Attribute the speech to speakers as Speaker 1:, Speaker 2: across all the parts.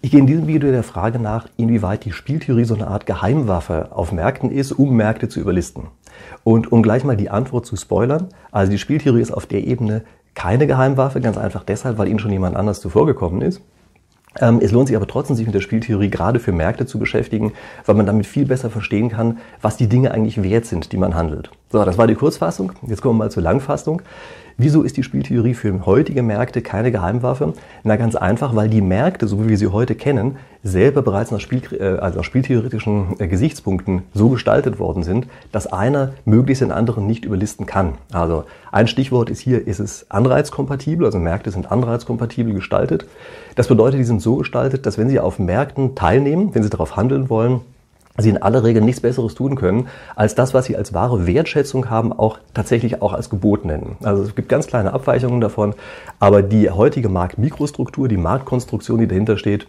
Speaker 1: Ich gehe in diesem Video der Frage nach, inwieweit die Spieltheorie so eine Art Geheimwaffe auf Märkten ist, um Märkte zu überlisten. Und um gleich mal die Antwort zu spoilern, also die Spieltheorie ist auf der Ebene keine Geheimwaffe, ganz einfach deshalb, weil Ihnen schon jemand anders zuvor gekommen ist. Ähm, es lohnt sich aber trotzdem, sich mit der Spieltheorie gerade für Märkte zu beschäftigen, weil man damit viel besser verstehen kann, was die Dinge eigentlich wert sind, die man handelt. So, das war die Kurzfassung. Jetzt kommen wir mal zur Langfassung. Wieso ist die Spieltheorie für heutige Märkte keine Geheimwaffe? Na ganz einfach, weil die Märkte, so wie wir sie heute kennen, selber bereits nach, Spiel, äh, also nach spieltheoretischen äh, Gesichtspunkten so gestaltet worden sind, dass einer möglichst den anderen nicht überlisten kann. Also ein Stichwort ist hier, ist es anreizkompatibel, also Märkte sind anreizkompatibel gestaltet. Das bedeutet, die sind so gestaltet, dass wenn Sie auf Märkten teilnehmen, wenn Sie darauf handeln wollen, sie in aller Regel nichts Besseres tun können, als das, was sie als wahre Wertschätzung haben, auch tatsächlich auch als Gebot nennen. Also es gibt ganz kleine Abweichungen davon, aber die heutige Marktmikrostruktur, die Marktkonstruktion, die dahinter steht,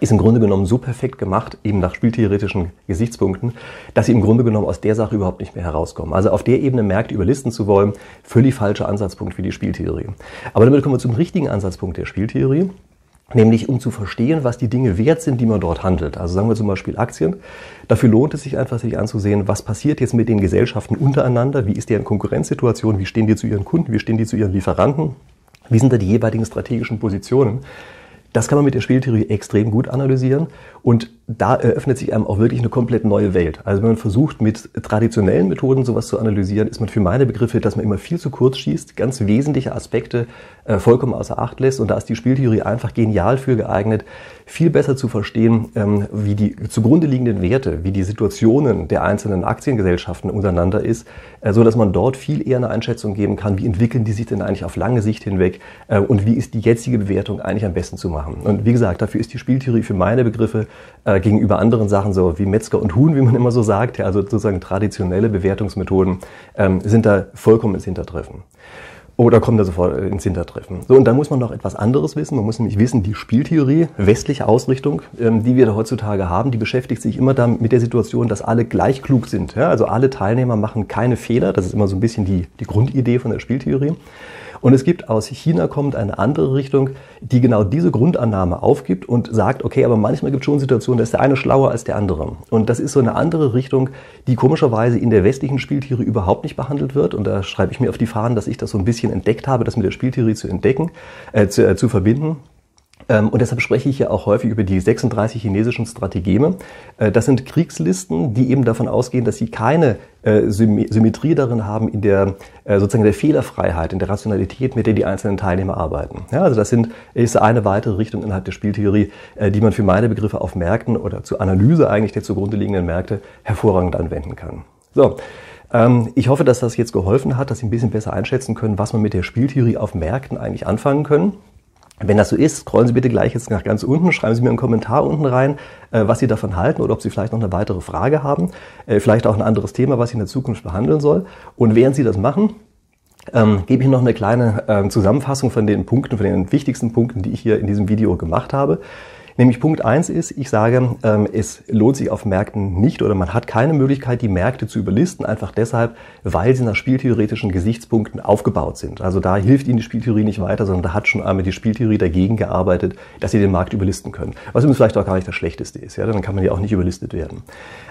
Speaker 1: ist im Grunde genommen so perfekt gemacht, eben nach spieltheoretischen Gesichtspunkten, dass sie im Grunde genommen aus der Sache überhaupt nicht mehr herauskommen. Also auf der Ebene Märkte überlisten zu wollen, völlig falscher Ansatzpunkt für die Spieltheorie. Aber damit kommen wir zum richtigen Ansatzpunkt der Spieltheorie. Nämlich um zu verstehen, was die Dinge wert sind, die man dort handelt. Also sagen wir zum Beispiel Aktien. Dafür lohnt es sich einfach, sich anzusehen, was passiert jetzt mit den Gesellschaften untereinander, wie ist deren Konkurrenzsituation, wie stehen die zu ihren Kunden, wie stehen die zu ihren Lieferanten, wie sind da die jeweiligen strategischen Positionen. Das kann man mit der Spieltheorie extrem gut analysieren und da eröffnet sich einem auch wirklich eine komplett neue Welt. Also wenn man versucht, mit traditionellen Methoden sowas zu analysieren, ist man für meine Begriffe, dass man immer viel zu kurz schießt, ganz wesentliche Aspekte äh, vollkommen außer Acht lässt und da ist die Spieltheorie einfach genial für geeignet, viel besser zu verstehen, ähm, wie die zugrunde liegenden Werte, wie die Situationen der einzelnen Aktiengesellschaften untereinander ist, äh, so dass man dort viel eher eine Einschätzung geben kann, wie entwickeln die sich denn eigentlich auf lange Sicht hinweg äh, und wie ist die jetzige Bewertung eigentlich am besten zu machen. Und wie gesagt, dafür ist die Spieltheorie für meine Begriffe äh, gegenüber anderen Sachen, so wie Metzger und Huhn, wie man immer so sagt, ja, also sozusagen traditionelle Bewertungsmethoden, ähm, sind da vollkommen ins Hintertreffen. Oder kommt da sofort ins Hintertreffen. So, und da muss man noch etwas anderes wissen. Man muss nämlich wissen, die Spieltheorie, westliche Ausrichtung, ähm, die wir da heutzutage haben, die beschäftigt sich immer damit mit der Situation, dass alle gleich klug sind. Ja? Also alle Teilnehmer machen keine Fehler. Das ist immer so ein bisschen die, die Grundidee von der Spieltheorie. Und es gibt aus China kommt eine andere Richtung, die genau diese Grundannahme aufgibt und sagt, okay, aber manchmal gibt es schon Situationen, da ist der eine schlauer als der andere. Und das ist so eine andere Richtung, die komischerweise in der westlichen Spieltheorie überhaupt nicht behandelt wird. Und da schreibe ich mir auf die Fahnen, dass ich das so ein bisschen entdeckt habe, das mit der Spieltheorie zu entdecken, äh, zu, äh, zu verbinden. Ähm, und deshalb spreche ich ja auch häufig über die 36 chinesischen Strategeme. Äh, das sind Kriegslisten, die eben davon ausgehen, dass sie keine äh, Symmetrie darin haben in der äh, sozusagen der Fehlerfreiheit, in der Rationalität, mit der die einzelnen Teilnehmer arbeiten. Ja, also das sind, ist eine weitere Richtung innerhalb der Spieltheorie, die man für meine Begriffe auf Märkten oder zur Analyse eigentlich der zugrunde liegenden Märkte hervorragend anwenden kann. So. Ähm, ich hoffe, dass das jetzt geholfen hat, dass Sie ein bisschen besser einschätzen können, was man mit der Spieltheorie auf Märkten eigentlich anfangen können. Wenn das so ist, scrollen Sie bitte gleich jetzt nach ganz unten, schreiben Sie mir einen Kommentar unten rein, äh, was Sie davon halten oder ob Sie vielleicht noch eine weitere Frage haben, äh, vielleicht auch ein anderes Thema, was ich in der Zukunft behandeln soll. Und während Sie das machen, ähm, gebe ich noch eine kleine ähm, Zusammenfassung von den Punkten, von den wichtigsten Punkten, die ich hier in diesem Video gemacht habe. Nämlich Punkt eins ist, ich sage, ähm, es lohnt sich auf Märkten nicht oder man hat keine Möglichkeit, die Märkte zu überlisten, einfach deshalb, weil sie nach spieltheoretischen Gesichtspunkten aufgebaut sind. Also da hilft Ihnen die Spieltheorie nicht weiter, sondern da hat schon einmal die Spieltheorie dagegen gearbeitet, dass Sie den Markt überlisten können. Was übrigens vielleicht auch gar nicht das Schlechteste ist. Ja? Dann kann man ja auch nicht überlistet werden.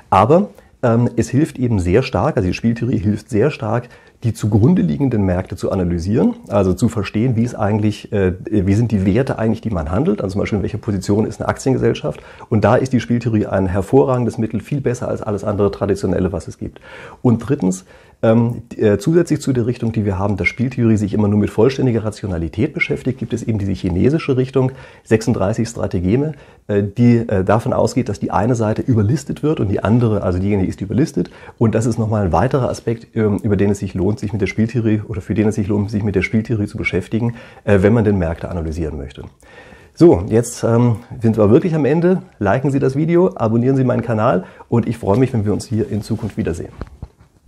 Speaker 1: Aber es hilft eben sehr stark, also die Spieltheorie hilft sehr stark, die zugrunde liegenden Märkte zu analysieren, also zu verstehen, wie es eigentlich, äh, wie sind die Werte eigentlich, die man handelt, also zum Beispiel in welcher Position ist eine Aktiengesellschaft. Und da ist die Spieltheorie ein hervorragendes Mittel, viel besser als alles andere traditionelle, was es gibt. Und drittens, ähm, äh, zusätzlich zu der Richtung, die wir haben, dass Spieltheorie sich immer nur mit vollständiger Rationalität beschäftigt, gibt es eben diese chinesische Richtung, 36 Strategeme, äh, die äh, davon ausgeht, dass die eine Seite überlistet wird und die andere, also diejenige ist überlistet. Und das ist nochmal ein weiterer Aspekt, ähm, über den es sich lohnt, sich mit der Spieltheorie oder für den es sich lohnt, sich mit der Spieltheorie zu beschäftigen, äh, wenn man den Märkte analysieren möchte. So, jetzt ähm, sind wir wirklich am Ende. Liken Sie das Video, abonnieren Sie meinen Kanal und ich freue mich, wenn wir uns hier in Zukunft wiedersehen.